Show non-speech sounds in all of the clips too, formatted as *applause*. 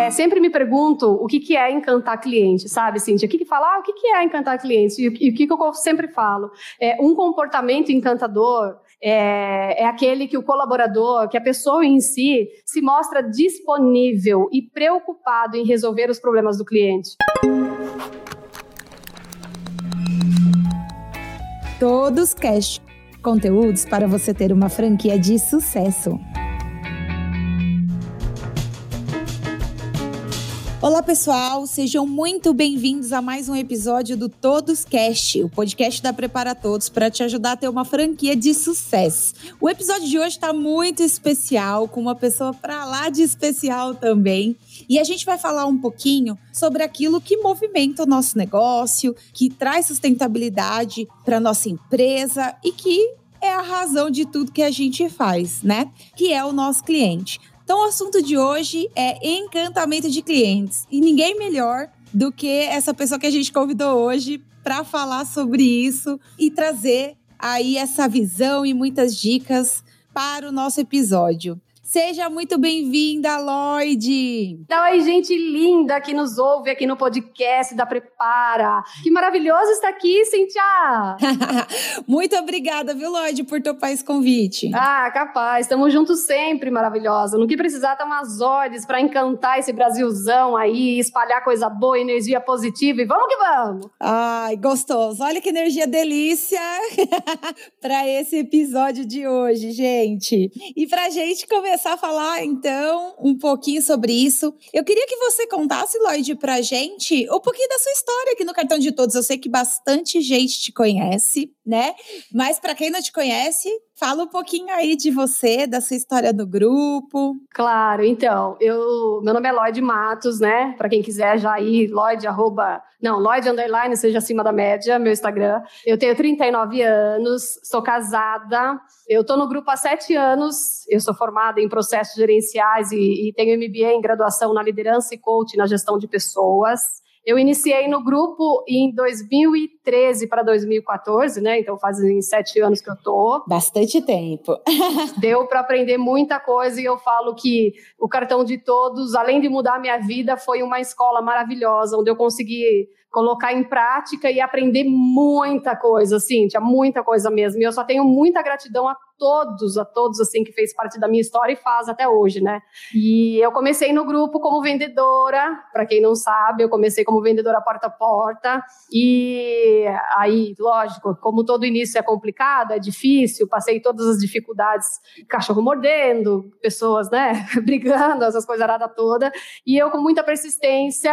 É, sempre me pergunto o que, que é encantar cliente, sabe, Cintia? O que, que ah, o que, que é encantar cliente? E, e o que, que eu sempre falo? É, um comportamento encantador é, é, aquele que o colaborador, que a pessoa em si, se mostra disponível e preocupado em resolver os problemas do cliente. Todos Cash conteúdos para você ter uma franquia de sucesso. Olá, pessoal, sejam muito bem-vindos a mais um episódio do Todos Cast, o podcast da Prepara Todos para te ajudar a ter uma franquia de sucesso. O episódio de hoje está muito especial, com uma pessoa para lá de especial também. E a gente vai falar um pouquinho sobre aquilo que movimenta o nosso negócio, que traz sustentabilidade para nossa empresa e que é a razão de tudo que a gente faz, né? Que é o nosso cliente. Então, o assunto de hoje é encantamento de clientes. E ninguém melhor do que essa pessoa que a gente convidou hoje para falar sobre isso e trazer aí essa visão e muitas dicas para o nosso episódio. Seja muito bem-vinda, Lloyd! Oi, gente linda que nos ouve aqui no podcast da Prepara. Que maravilhoso estar aqui, Cintia! *laughs* muito obrigada, viu, Lloyd, por topar esse convite. Ah, capaz. Estamos juntos sempre, maravilhosa. No que precisar, estamos às ordens para encantar esse Brasilzão aí, espalhar coisa boa, energia positiva e vamos que vamos! Ai, gostoso. Olha que energia delícia *laughs* para esse episódio de hoje, gente. E para gente começar começar a falar, então, um pouquinho sobre isso. Eu queria que você contasse, Lloyd, pra gente um pouquinho da sua história aqui no Cartão de Todos. Eu sei que bastante gente te conhece, né? Mas para quem não te conhece, Fala um pouquinho aí de você, da sua história no grupo. Claro, então, eu, meu nome é Lloyd Matos, né? Para quem quiser já ir, Lloyd, arroba, não, Lloyd underline, seja acima da média, meu Instagram. Eu tenho 39 anos, sou casada, eu tô no grupo há sete anos, eu sou formada em processos gerenciais e, e tenho MBA em graduação na liderança e coach na gestão de pessoas. Eu iniciei no grupo em 2013 para 2014, né? Então fazem sete anos que eu tô. Bastante tempo. *laughs* Deu para aprender muita coisa e eu falo que o cartão de todos, além de mudar minha vida, foi uma escola maravilhosa, onde eu consegui colocar em prática e aprender muita coisa, assim, tinha muita coisa mesmo. E eu só tenho muita gratidão a todos, a todos, assim, que fez parte da minha história e faz até hoje, né? E eu comecei no grupo como vendedora, para quem não sabe, eu comecei como vendedora porta a porta. E aí, lógico, como todo início é complicado, é difícil, passei todas as dificuldades, cachorro mordendo, pessoas, né, *laughs* brigando, essas coisas toda. E eu, com muita persistência,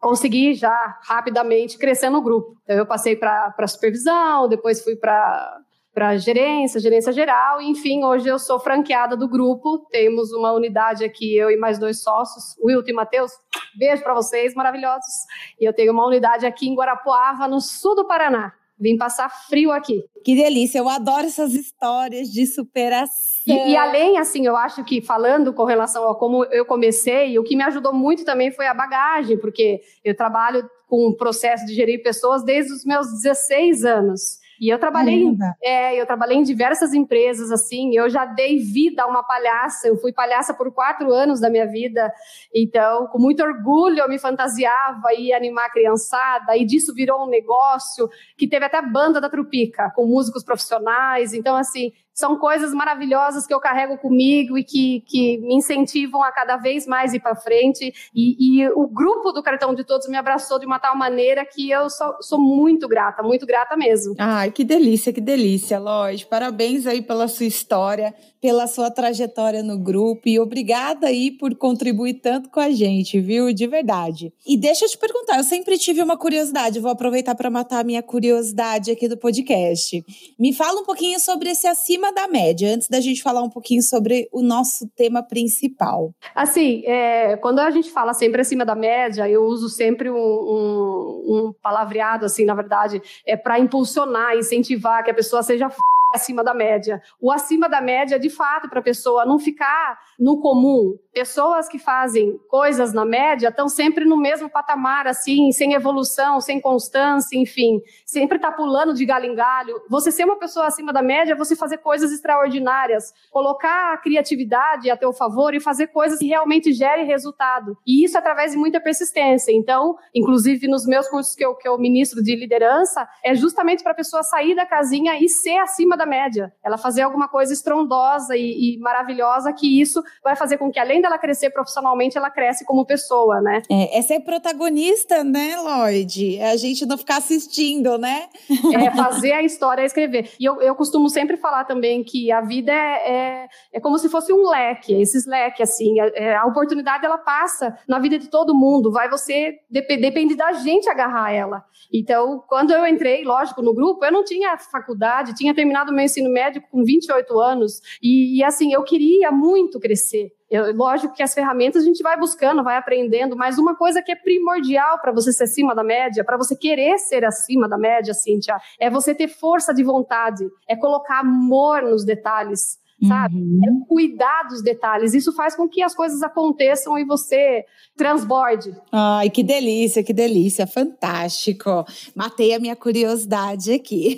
consegui já rapidamente crescer no grupo. Então, eu passei para supervisão, depois fui para para gerência, gerência geral, enfim, hoje eu sou franqueada do grupo. Temos uma unidade aqui, eu e mais dois sócios, Wilton e Matheus. Beijo para vocês, maravilhosos. E eu tenho uma unidade aqui em Guarapuava, no sul do Paraná. Vim passar frio aqui. Que delícia, eu adoro essas histórias de superação. E, e, além, assim, eu acho que falando com relação a como eu comecei, o que me ajudou muito também foi a bagagem, porque eu trabalho com o processo de gerir pessoas desde os meus 16 anos. E eu trabalhei, é, eu trabalhei em diversas empresas, assim, eu já dei vida a uma palhaça, eu fui palhaça por quatro anos da minha vida, então, com muito orgulho, eu me fantasiava e animar a criançada, e disso virou um negócio que teve até banda da Trupica, com músicos profissionais, então, assim, são coisas maravilhosas que eu carrego comigo e que, que me incentivam a cada vez mais ir para frente. E, e, o grupo do Cartão de Todos me abraçou de uma tal maneira que eu sou, sou muito grata, muito grata mesmo. Ai, que delícia, que delícia, Lois. Parabéns aí pela sua história, pela sua trajetória no grupo e obrigada aí por contribuir tanto com a gente, viu? De verdade. E deixa eu te perguntar, eu sempre tive uma curiosidade, vou aproveitar para matar a minha curiosidade aqui do podcast. Me fala um pouquinho sobre esse acima da média, antes da gente falar um pouquinho sobre o nosso tema principal. Assim, é, quando a gente fala sempre acima da média, eu uso sempre um, um, um palavreado, assim, na verdade, é para impulsionar, incentivar que a pessoa seja f acima da média. O acima da média, de fato, para a pessoa não ficar no comum. Pessoas que fazem coisas na média estão sempre no mesmo patamar, assim, sem evolução, sem constância, enfim, sempre tá pulando de galho em galho. Você ser uma pessoa acima da média é você fazer coisas extraordinárias, colocar a criatividade a teu favor e fazer coisas que realmente gerem resultado. E isso através de muita persistência. Então, inclusive nos meus cursos que eu, que eu ministro de liderança, é justamente para a pessoa sair da casinha e ser acima da média. Ela fazer alguma coisa estrondosa e, e maravilhosa que isso vai fazer com que, além dela crescer profissionalmente, ela cresce como pessoa, né? É, é ser protagonista, né, Lloyd? É a gente não ficar assistindo, né? É fazer a história, é escrever. E eu, eu costumo sempre falar também que a vida é, é, é como se fosse um leque, esses leques, assim. A, é, a, oportunidade, ela passa na vida de todo mundo. Vai você, dep depende da gente agarrar ela. Então, quando eu entrei, lógico, no grupo, eu não tinha faculdade, tinha terminado meu ensino médio com 28 anos. E, e assim, eu queria muito crescer. Eu, lógico que as ferramentas a gente vai buscando, vai aprendendo, mas uma coisa que é primordial para você ser acima da média, para você querer ser acima da média, Cíntia, é você ter força de vontade, é colocar amor nos detalhes sabe? Uhum. É cuidar dos detalhes. Isso faz com que as coisas aconteçam e você transborde. Ai, que delícia, que delícia, fantástico. Matei a minha curiosidade aqui.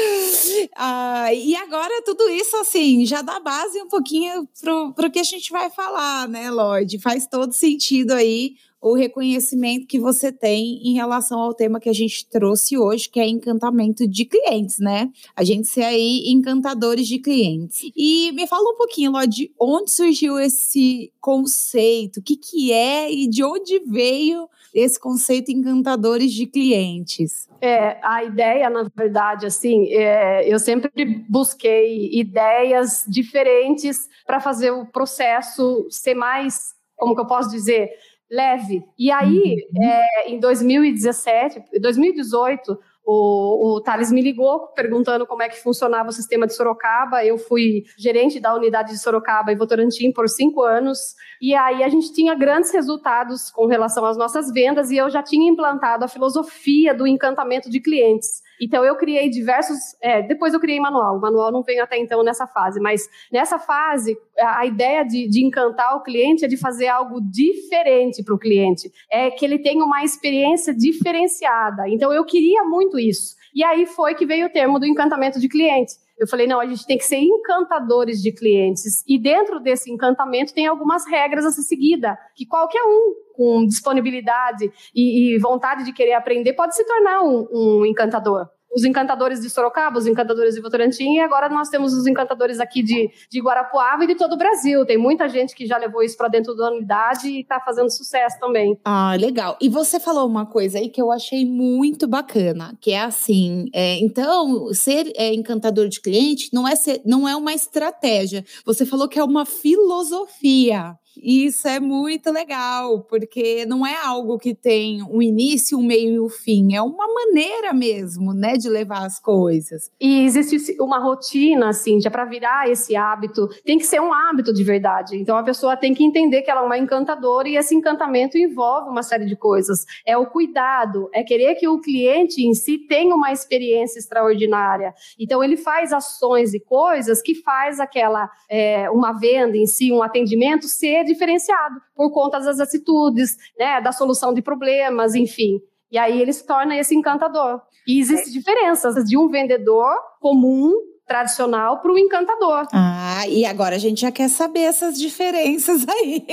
*laughs* ah, e agora tudo isso, assim, já dá base um pouquinho para o que a gente vai falar, né, Lloyd? Faz todo sentido aí o reconhecimento que você tem em relação ao tema que a gente trouxe hoje, que é encantamento de clientes, né? A gente ser aí encantadores de clientes. E me fala um pouquinho, Ló, de onde surgiu esse conceito, o que, que é e de onde veio esse conceito encantadores de clientes? É, a ideia, na verdade, assim, é, eu sempre busquei ideias diferentes para fazer o processo ser mais, como que eu posso dizer, leve. E aí, uhum. é, em 2017, 2018, o, o Thales me ligou perguntando como é que funcionava o sistema de Sorocaba. Eu fui gerente da unidade de Sorocaba e Votorantim por cinco anos. E aí a gente tinha grandes resultados com relação às nossas vendas e eu já tinha implantado a filosofia do encantamento de clientes. Então eu criei diversos. É, depois eu criei manual. O manual não veio até então nessa fase, mas nessa fase a ideia de, de encantar o cliente é de fazer algo diferente para o cliente, é que ele tenha uma experiência diferenciada. Então eu queria muito isso. E aí foi que veio o termo do encantamento de cliente. Eu falei, não, a gente tem que ser encantadores de clientes. E dentro desse encantamento tem algumas regras a ser seguida, que qualquer um com disponibilidade e, e vontade de querer aprender pode se tornar um, um encantador os encantadores de Sorocaba, os encantadores de Votorantim, e agora nós temos os encantadores aqui de, de Guarapuava e de todo o Brasil. Tem muita gente que já levou isso para dentro da unidade e está fazendo sucesso também. Ah, legal. E você falou uma coisa aí que eu achei muito bacana, que é assim, é, então, ser é, encantador de cliente não é, ser, não é uma estratégia. Você falou que é uma filosofia. Isso é muito legal, porque não é algo que tem um início, um meio e um fim, é uma maneira mesmo, né, de levar as coisas. E existe uma rotina, assim, já para virar esse hábito, tem que ser um hábito de verdade. Então a pessoa tem que entender que ela é uma encantadora e esse encantamento envolve uma série de coisas. É o cuidado, é querer que o cliente em si tenha uma experiência extraordinária. Então ele faz ações e coisas que faz aquela é, uma venda em si, um atendimento ser diferenciado por conta das atitudes, né, da solução de problemas, enfim. E aí ele se torna esse encantador. E existem diferenças de um vendedor comum tradicional para o encantador. Ah, e agora a gente já quer saber essas diferenças *laughs* aí.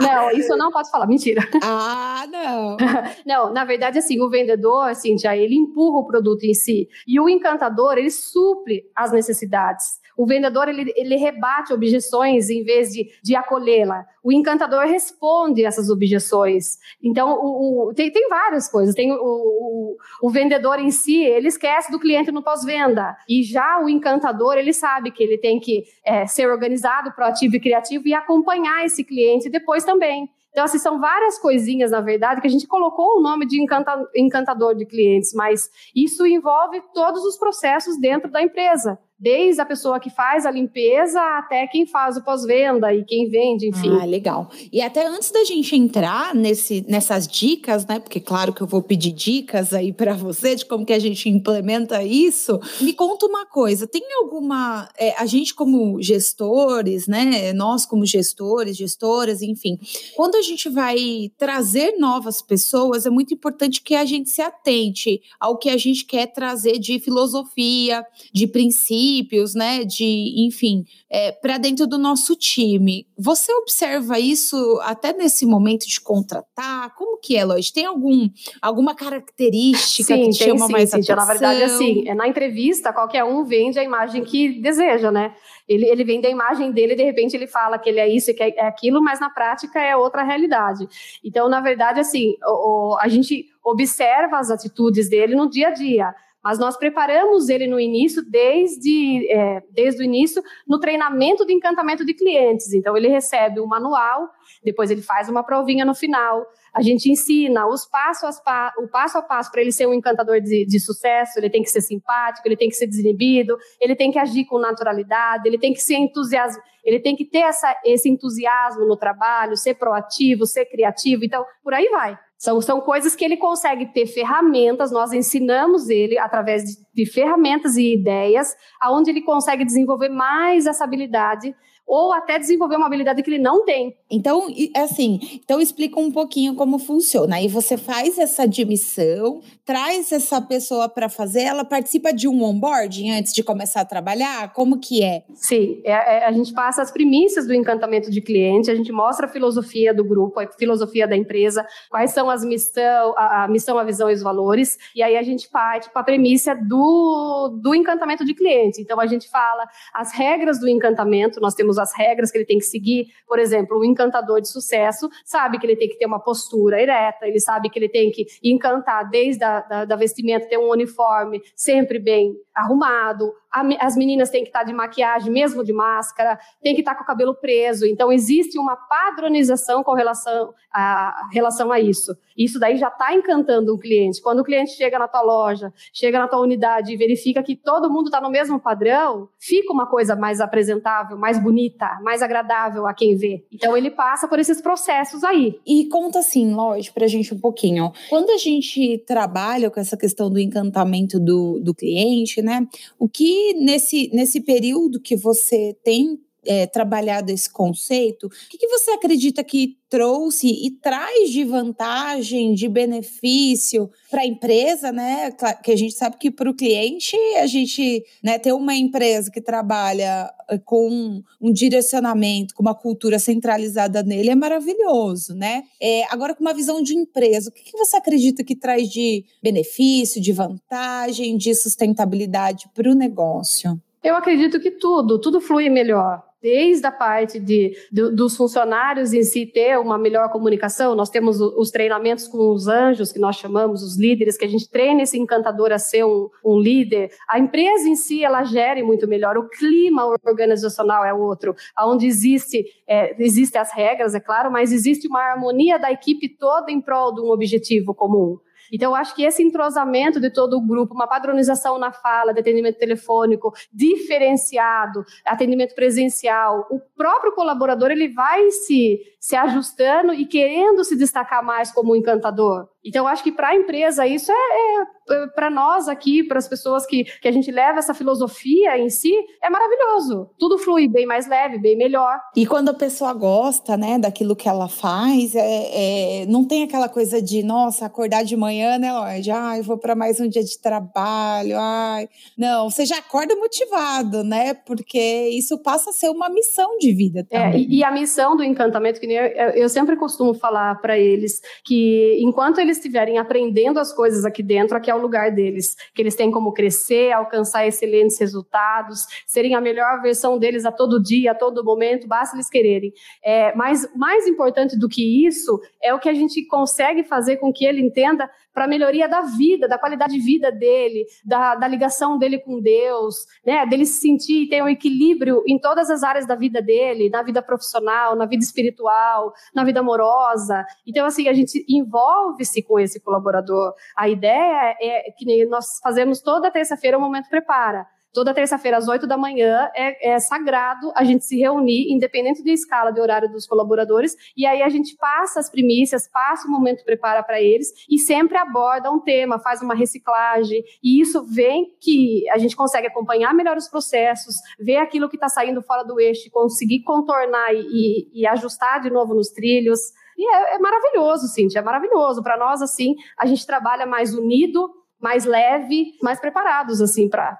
Não, isso eu não posso falar, mentira. Ah, não. *laughs* não, na verdade, assim, o vendedor, assim, já ele empurra o produto em si. E o encantador, ele supre as necessidades. O vendedor, ele, ele rebate objeções em vez de, de acolhê-la. O encantador responde essas objeções. Então, o, o, tem, tem várias coisas. Tem o, o, o vendedor em si, ele esquece do cliente no pós-venda. E já o encantador, ele sabe que ele tem que é, ser organizado, proativo e criativo e acompanhar esse cliente depois também. Então, assim, são várias coisinhas, na verdade, que a gente colocou o nome de encanta, encantador de clientes, mas isso envolve todos os processos dentro da empresa desde a pessoa que faz a limpeza até quem faz o pós-venda e quem vende, enfim. Ah, legal. E até antes da gente entrar nesse, nessas dicas, né? Porque claro que eu vou pedir dicas aí para você de como que a gente implementa isso. Me conta uma coisa, tem alguma é, a gente como gestores, né? Nós como gestores, gestoras, enfim, quando a gente vai trazer novas pessoas, é muito importante que a gente se atente ao que a gente quer trazer de filosofia, de princípio princípios, né? De, enfim, é, para dentro do nosso time. Você observa isso até nesse momento de contratar? Como que é, Lois? Tem algum, alguma característica sim, que te chama sim, mais sim, atenção? Na verdade, assim, é, na entrevista, qualquer um vende a imagem que deseja, né? Ele, ele vende a imagem dele, de repente ele fala que ele é isso e que é aquilo, mas na prática é outra realidade. Então, na verdade, assim, o, o, a gente observa as atitudes dele no dia a dia mas nós preparamos ele no início, desde, é, desde o início, no treinamento de encantamento de clientes. Então, ele recebe um manual, depois ele faz uma provinha no final. A gente ensina os passo a, o passo a passo para ele ser um encantador de, de, sucesso. Ele tem que ser simpático, ele tem que ser desinibido, ele tem que agir com naturalidade, ele tem que ser entusiasmado, ele tem que ter essa, esse entusiasmo no trabalho, ser proativo, ser criativo. Então, por aí vai. São, são coisas que ele consegue ter ferramentas, nós ensinamos ele através de, de ferramentas e ideias, aonde ele consegue desenvolver mais essa habilidade ou até desenvolver uma habilidade que ele não tem. Então, assim, então explica um pouquinho como funciona. Aí você faz essa admissão, traz essa pessoa para fazer, ela participa de um onboarding antes de começar a trabalhar? Como que é? Sim, é, é, a gente passa as primícias do encantamento de cliente, a gente mostra a filosofia do grupo, a filosofia da empresa, quais são as missão, a, a missão, a visão e os valores, e aí a gente parte para a premissa do, do encantamento de cliente. Então a gente fala as regras do encantamento, nós temos as regras que ele tem que seguir. Por exemplo, um encantador de sucesso sabe que ele tem que ter uma postura ereta, ele sabe que ele tem que encantar desde a da, da vestimenta, ter um uniforme sempre bem arrumado, as meninas têm que estar de maquiagem, mesmo de máscara, tem que estar com o cabelo preso. Então, existe uma padronização com relação a, relação a isso. Isso daí já está encantando o cliente. Quando o cliente chega na tua loja, chega na tua unidade e verifica que todo mundo está no mesmo padrão, fica uma coisa mais apresentável, mais bonita, mais agradável a quem vê. Então, ele passa por esses processos aí. E conta assim, lógico, para a gente um pouquinho. Quando a gente trabalha com essa questão do encantamento do, do cliente, né? O que nesse, nesse período que você tem é, trabalhado esse conceito, o que, que, você acredita que trouxe e traz de vantagem, de benefício para a empresa, né? Que a gente sabe que para o cliente, a gente né, ter uma empresa que trabalha eh, com um direcionamento, com uma cultura centralizada nele é maravilhoso, né? É, agora, com uma visão de empresa, o que, que você acredita que traz de benefício, de vantagem, de sustentabilidade para o negócio? Eu acredito que tudo, tudo flui melhor desde a parte de, dos funcionários em si ter uma melhor comunicação. Nós temos os treinamentos com os anjos, que nós chamamos os líderes, que a gente treina esse encantador a ser um, um líder. A empresa em si, ela gere muito melhor. O clima organizacional é outro, onde existe, é, existem as regras, é claro, mas existe uma harmonia da equipe toda em prol de um objetivo comum. Então, eu acho que esse entrosamento de todo o grupo, uma padronização na fala, de atendimento telefônico, diferenciado, atendimento presencial, o próprio colaborador ele vai se, se ajustando e querendo se destacar mais como um encantador. Então, eu acho que para a empresa isso é, é para nós aqui, para as pessoas que, que a gente leva essa filosofia em si, é maravilhoso. Tudo flui bem mais leve, bem melhor. E quando a pessoa gosta, né, daquilo que ela faz, é, é não tem aquela coisa de, nossa, acordar de manhã, né, Lorde? Ai, vou para mais um dia de trabalho, ai. Não, você já acorda motivado, né? Porque isso passa a ser uma missão de vida é, também. É, e, e a missão do encantamento, que eu, eu sempre costumo falar para eles, que enquanto eles estiverem aprendendo as coisas aqui dentro, aqui é o lugar deles, que eles têm como crescer, alcançar excelentes resultados, serem a melhor versão deles a todo dia, a todo momento, basta eles quererem. É, mas mais importante do que isso é o que a gente consegue fazer com que ele entenda para a melhoria da vida, da qualidade de vida dele, da, da ligação dele com Deus, né? Dele se sentir e ter um equilíbrio em todas as áreas da vida dele, na vida profissional, na vida espiritual, na vida amorosa. Então, assim, a gente envolve-se com esse colaborador. A ideia é que nós fazemos toda terça-feira o Momento Prepara Toda terça-feira, às 8 da manhã, é, é, sagrado a gente se reunir, independente da escala de horário dos colaboradores, e aí a gente passa as primícias, passa o momento prepara para eles e sempre aborda um tema, faz uma reciclagem, e isso vem que a gente consegue acompanhar melhor os processos, ver aquilo que está saindo fora do eixo, conseguir contornar e, e, e ajustar de novo nos trilhos. E é, é maravilhoso, Cintia, é maravilhoso. Para nós, assim, a gente trabalha mais unido, mais leve, mais preparados assim para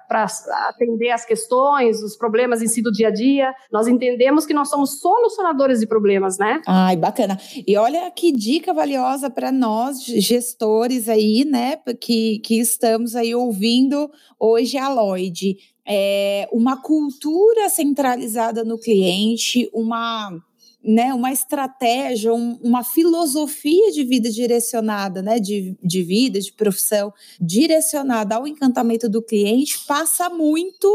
atender as questões, os problemas em si do dia a dia. Nós entendemos que nós somos solucionadores de problemas, né? Ai, bacana. E olha que dica valiosa para nós gestores aí, né, que, que estamos aí ouvindo hoje a Lloyd. É uma cultura centralizada no cliente, uma né, uma estratégia, um, uma filosofia de vida direcionada, né, de, de vida, de profissão, direcionada ao encantamento do cliente, passa muito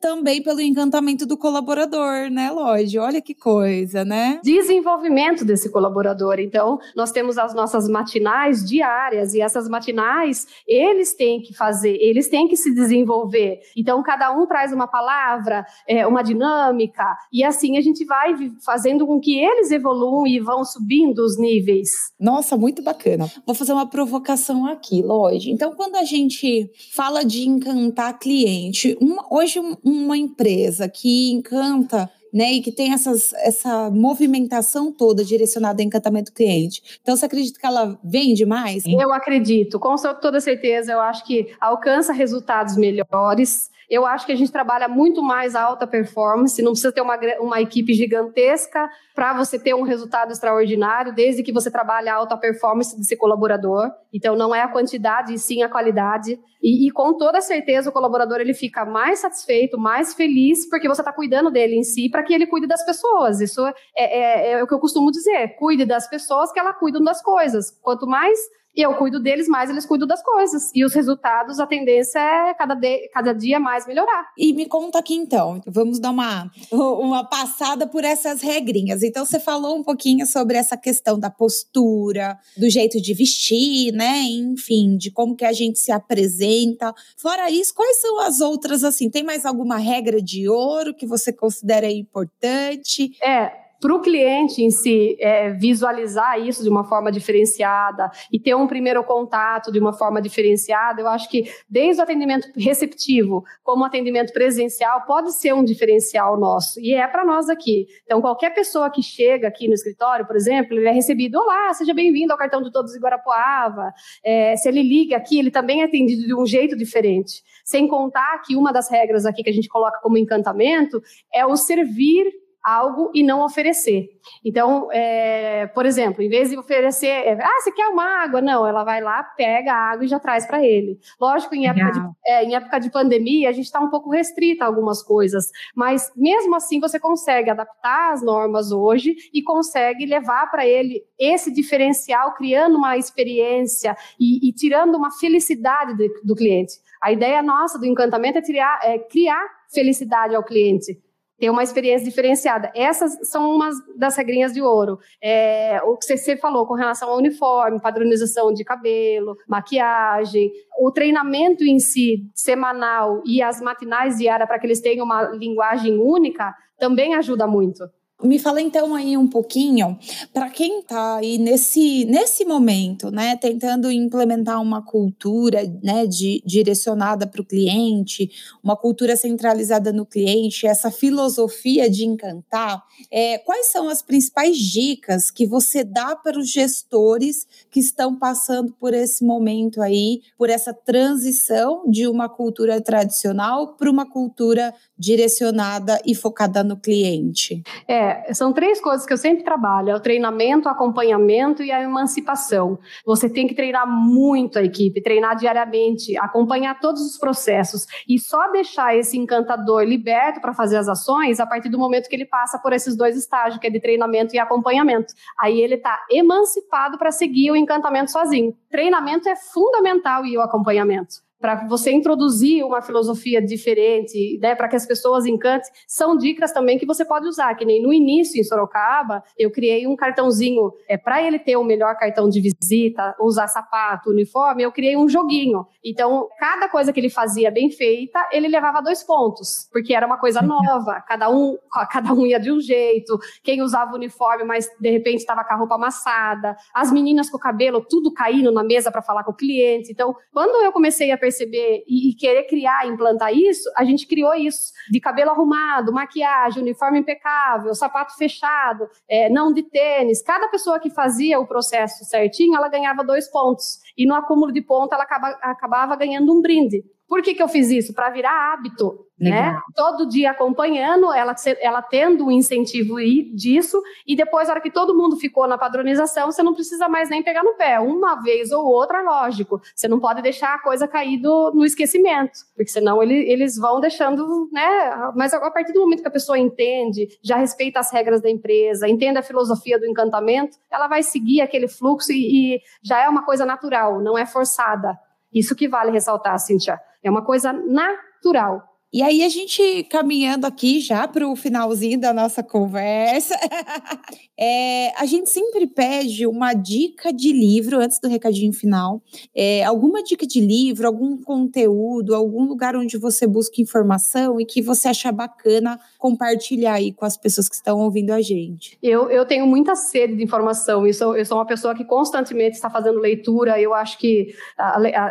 também pelo encantamento do colaborador, né, Lloyd? Olha que coisa, né? Desenvolvimento desse colaborador. Então, nós temos as nossas matinais diárias e essas matinais, eles têm que fazer, eles têm que se desenvolver. Então, cada um traz uma palavra, é, uma dinâmica, e assim a gente vai fazendo com que eles evoluam e vão subindo os níveis. Nossa, muito bacana. Vou fazer uma provocação aqui, Lloyd. Então, quando a gente fala de encantar cliente, hoje um, uma empresa que encanta né, e que tem essas, essa movimentação toda direcionada a encantamento cliente. Então, você acredita que ela vende mais? Eu acredito, com toda certeza. Eu acho que alcança resultados melhores. Eu acho que a gente trabalha muito mais a alta performance, não precisa ter uma, uma equipe gigantesca para você ter um resultado extraordinário, desde que você trabalhe a alta performance desse colaborador. Então, não é a quantidade, e sim a qualidade. E, e com toda certeza, o colaborador ele fica mais satisfeito, mais feliz, porque você está cuidando dele em si, para que ele cuide das pessoas. Isso é, é, é o que eu costumo dizer: cuide das pessoas que ela cuidam das coisas. Quanto mais e eu cuido deles mais, eles cuidam das coisas. E os resultados, a tendência é cada, de, cada dia mais melhorar. E me conta aqui então, vamos dar uma, *laughs* uma passada por essas regrinhas. Então, você falou um pouquinho sobre essa questão da postura, do jeito de vestir, né? Enfim, de como que a gente se apresenta. Fora isso, quais são as outras, assim? Tem mais alguma regra de ouro que você considera importante? É, para o cliente em si é, visualizar isso de uma forma diferenciada e ter um primeiro contato de uma forma diferenciada, eu acho que desde o atendimento receptivo como o atendimento presencial pode ser um diferencial nosso e é para nós aqui. Então, qualquer pessoa que chega aqui no escritório, por exemplo, ele é recebido: Olá, seja bem-vindo ao cartão de todos de Guarapuava. É, se ele liga aqui, ele também é atendido de um jeito diferente. Sem contar que uma das regras aqui que a gente coloca como encantamento é o servir algo e não oferecer. Então, é, por exemplo, em vez de oferecer, é, ah, você quer uma água? Não, ela vai lá, pega a água e já traz para ele. Lógico, em época, de, é, em época de pandemia, a gente está um pouco restrita a algumas coisas, mas mesmo assim você consegue adaptar as normas hoje e consegue levar para ele esse diferencial, criando uma experiência e, e tirando uma felicidade de, do cliente. A ideia nossa do encantamento é criar, é criar felicidade ao cliente ter uma experiência diferenciada. Essas são umas das regrinhas de ouro. É, o que você falou com relação ao uniforme, padronização de cabelo, maquiagem, o treinamento em si, semanal, e as matinais diárias para que eles tenham uma linguagem única, também ajuda muito. Me fala então aí um pouquinho para quem está aí nesse, nesse momento, né, tentando implementar uma cultura, né, de, direcionada para o cliente, uma cultura centralizada no cliente, essa filosofia de encantar. É, quais são as principais dicas que você dá para os gestores que estão passando por esse momento aí, por essa transição de uma cultura tradicional para uma cultura direcionada e focada no cliente? É, É, são três coisas que eu sempre trabalho: é o treinamento, o acompanhamento e a emancipação. Você tem que treinar muito a equipe, treinar diariamente, acompanhar todos os processos e só deixar esse encantador liberto para fazer as ações a partir do momento que ele passa por esses dois estágios, que é de treinamento e acompanhamento. Aí ele está emancipado para seguir o encantamento sozinho. Treinamento é fundamental e o acompanhamento para você introduzir uma filosofia diferente, né, para que as pessoas encantem, são dicas também que você pode usar, que nem no início em Sorocaba, eu criei um cartãozinho, é para ele ter o melhor cartão de visita, usar sapato, uniforme, eu criei um joguinho. Então, cada coisa que ele fazia bem feita, ele levava dois pontos, porque era uma coisa nova, cada um, *laughs* cada um ia de um jeito, quem usava uniforme, mas de repente estava com a roupa amassada, as meninas com o cabelo tudo caindo na mesa para falar com o cliente. Então, quando eu comecei a perceber perceber e, e querer criar, implantar isso, a gente criou isso de cabelo arrumado, maquiagem, uniforme impecável, sapato fechado, é, não de tênis. Cada pessoa que fazia o processo certinho, ela ganhava dois pontos. E no acúmulo de pontos, ela acaba, acabava ganhando um brinde. Por que, que eu fiz isso? Para virar hábito. Né? Todo dia acompanhando, ela, ela tendo um incentivo disso, e depois, na hora que todo mundo ficou na padronização, você não precisa mais nem pegar no pé. Uma vez ou outra, lógico. Você não pode deixar a coisa cair do, no esquecimento, porque senão ele, eles vão deixando, né? Mas a partir do momento que a pessoa entende, já respeita as regras da empresa, entende a filosofia do encantamento, ela vai seguir aquele fluxo e, e já é uma coisa natural, não é forçada. Isso que vale ressaltar, Cíntia. É uma coisa natural. E aí, a gente caminhando aqui já para o finalzinho da nossa conversa, *laughs* é, a gente sempre pede uma dica de livro antes do recadinho final. É, alguma dica de livro, algum conteúdo, algum lugar onde você busca informação e que você acha bacana compartilhar aí com as pessoas que estão ouvindo a gente. Eu, eu tenho muita sede de informação. Eu sou, eu sou uma pessoa que constantemente está fazendo leitura. Eu acho que,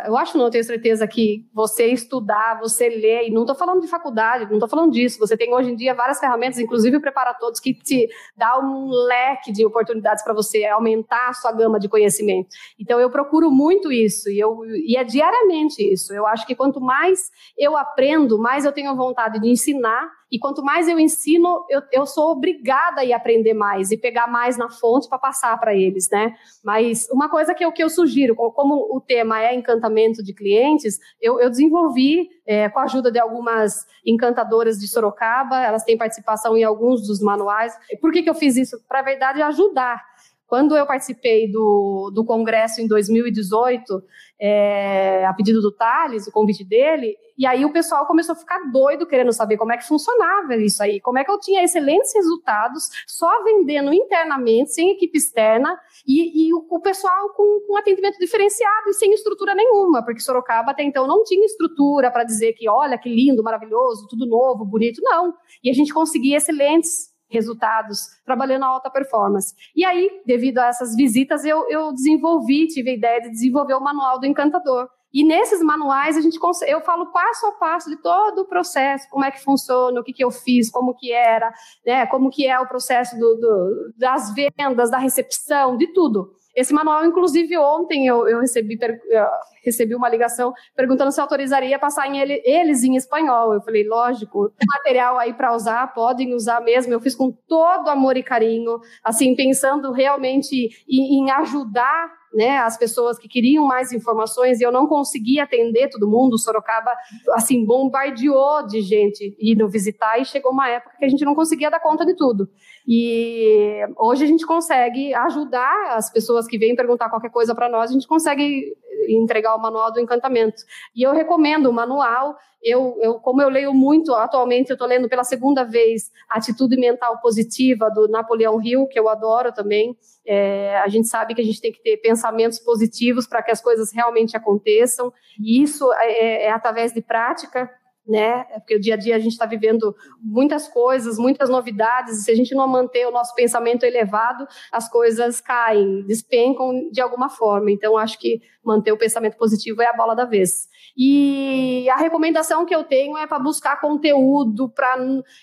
eu acho, não, eu tenho certeza que você estudar, você ler, e não estou falando falando de faculdade, não estou falando disso. Você tem hoje em dia várias ferramentas, inclusive o Prepara Todos, que te dá um leque de oportunidades para você aumentar a sua gama de conhecimento. Então, eu procuro muito isso, e, eu, e é diariamente isso. Eu acho que quanto mais eu aprendo, mais eu tenho vontade de ensinar e quanto mais eu ensino, eu, eu sou obrigada a ir aprender mais e pegar mais na fonte para passar para eles, né? Mas uma coisa que eu, que eu sugiro, como o tema é encantamento de clientes, eu, eu desenvolvi, é, com a ajuda de algumas encantadoras de Sorocaba, elas têm participação em alguns dos manuais. Por que, que eu fiz isso? Para, verdade, ajudar quando eu participei do, do congresso em 2018, é, a pedido do Thales, o convite dele, e aí o pessoal começou a ficar doido querendo saber como é que funcionava isso aí, como é que eu tinha excelentes resultados só vendendo internamente, sem equipe externa, e, e o, o, pessoal com, com atendimento diferenciado e sem estrutura nenhuma, porque Sorocaba até então não tinha estrutura para dizer que olha que lindo, maravilhoso, tudo novo, bonito, não. E a gente conseguia excelentes resultados trabalhando a alta performance. E aí, devido a essas visitas, eu, eu desenvolvi, tive a ideia de desenvolver o manual do encantador. E nesses manuais a gente eu falo passo a passo de todo o processo, como é que funciona, o que, que eu fiz, como que era, né, como que é o processo do, do, das vendas, da recepção, de tudo. Esse manual, inclusive, ontem eu, eu recebi, eu recebi uma ligação perguntando se autorizaria passar em ele, eles em espanhol. Eu falei, lógico, material aí para usar, podem usar mesmo. Eu fiz com todo amor e carinho, assim, pensando realmente em, em ajudar né, as pessoas que queriam mais informações e eu não conseguia atender todo mundo. Sorocaba, assim, bombardeou de gente indo visitar e chegou uma época que a gente não conseguia dar conta de tudo. E hoje a gente consegue ajudar as pessoas que vêm perguntar qualquer coisa para nós, a gente consegue entregar o manual do encantamento. E eu recomendo o manual. Eu, eu como eu leio muito atualmente, eu estou lendo pela segunda vez Atitude Mental Positiva do Napoleão Hill, que eu adoro também. É, a gente sabe que a gente tem que ter pensamentos positivos para que as coisas realmente aconteçam. E isso é, é, é através de prática né? É porque o dia a dia a gente está vivendo muitas coisas, muitas novidades, e se a gente não manter o nosso pensamento elevado, as coisas caem, despencam de alguma forma. Então, acho que manter o pensamento positivo é a bola da vez. E a recomendação que eu tenho é para buscar conteúdo, para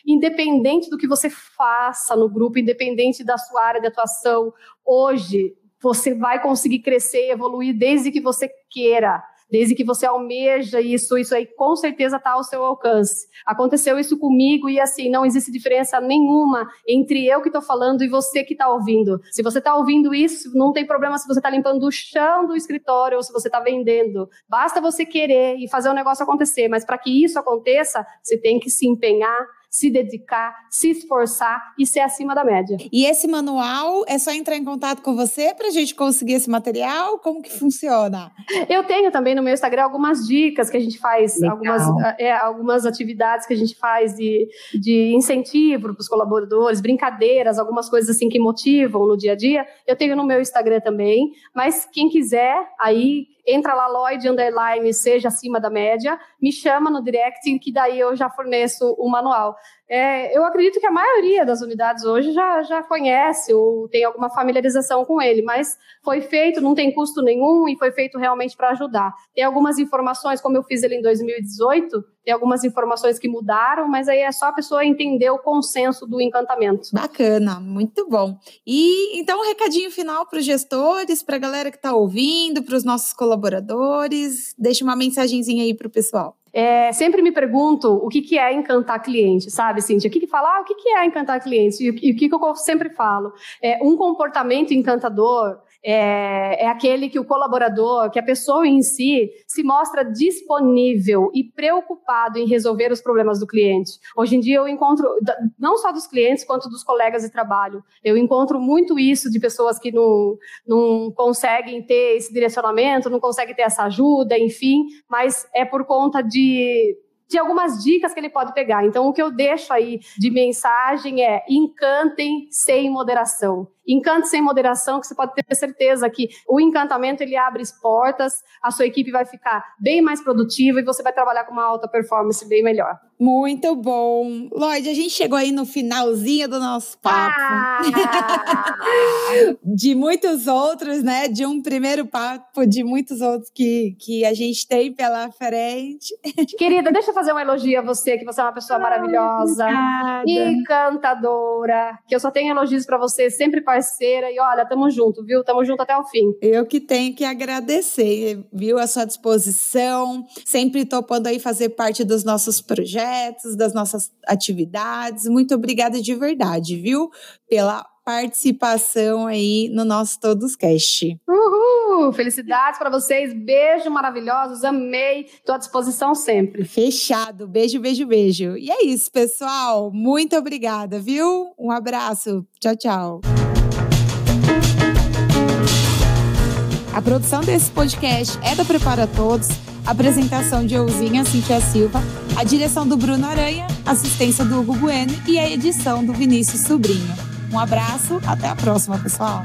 independente do que você faça no grupo, independente da sua área de atuação, hoje você vai conseguir crescer e evoluir desde que você queira Desde que você almeja isso, isso aí com certeza está ao seu alcance. Aconteceu isso comigo e assim, não existe diferença nenhuma entre eu que estou falando e você que está ouvindo. Se você está ouvindo isso, não tem problema se você está limpando o chão do escritório ou se você está vendendo. Basta você querer e fazer o negócio acontecer. Mas para que isso aconteça, você tem que se empenhar, se dedicar, se esforçar e ser acima da média. E esse manual é só entrar em contato com você para a gente conseguir esse material? Como que funciona? Eu tenho também no meu Instagram algumas dicas que a gente faz, algumas, é, algumas atividades que a gente faz de, de incentivo para os colaboradores, brincadeiras, algumas coisas assim que motivam no dia a dia. Eu tenho no meu Instagram também, mas quem quiser aí entra lá, Lloyd, underline, seja acima da média, me chama no direct, que daí eu já forneço o manual. É, eu acredito que a maioria das unidades hoje já, já conhece ou tem alguma familiarização com ele, mas foi feito, não tem custo nenhum e foi feito realmente para ajudar. Tem algumas informações, como eu fiz ele em 2018, tem algumas informações que mudaram, mas aí é só a pessoa entender o consenso do encantamento. Bacana, muito bom. E então um recadinho final para os gestores, para a galera que está ouvindo, para os nossos colaboradores, deixa uma mensagenzinha aí para o pessoal. É, sempre me pergunto o que, que é encantar cliente, sabe, Cintia? O que, que fala, ah, o que, que é encantar cliente? E, e o que, que eu sempre falo? É, um comportamento encantador é, é, aquele que o colaborador, que a pessoa em si, se mostra disponível e preocupado em resolver os problemas do cliente. Hoje em dia eu encontro, não só dos clientes, quanto dos colegas de trabalho, eu encontro muito isso de pessoas que não, não conseguem ter esse direcionamento, não conseguem ter essa ajuda, enfim, mas é por conta de de algumas dicas que ele pode pegar. Então, o que eu deixo aí de mensagem é: encantem sem moderação. Encante sem moderação, que você pode ter certeza que o encantamento ele abre portas, a sua equipe vai ficar bem mais produtiva e você vai trabalhar com uma alta performance bem melhor. Muito bom. Lloyd, a gente chegou aí no finalzinho do nosso papo. Ah! *laughs* de muitos outros, né? De um primeiro papo, de muitos outros que, que a gente tem pela frente. *laughs* Querida, deixa eu fazer um elogio a você, que você é uma pessoa maravilhosa, encantadora, que eu só tenho elogios para você, sempre parceira. E olha, tamo junto, viu? Tamo junto até o fim. Eu que tenho que agradecer, viu? A sua disposição, sempre topando aí fazer parte dos nossos projetos das nossas atividades. Muito obrigada de verdade, viu? Pela participação aí no nosso Todos Cast. Uhul! Felicidades para vocês, beijo maravilhosos, amei, estou à disposição sempre. Fechado, beijo, beijo, beijo. E é isso, pessoal, muito obrigada, viu? Um abraço, tchau, tchau. A produção desse podcast é da Prepara Todos, apresentação de Euzinha Cintia Silva, a direção do Bruno Aranha, assistência do Hugo Bueno e a edição do Vinícius Sobrinho. Um abraço, até a próxima, pessoal!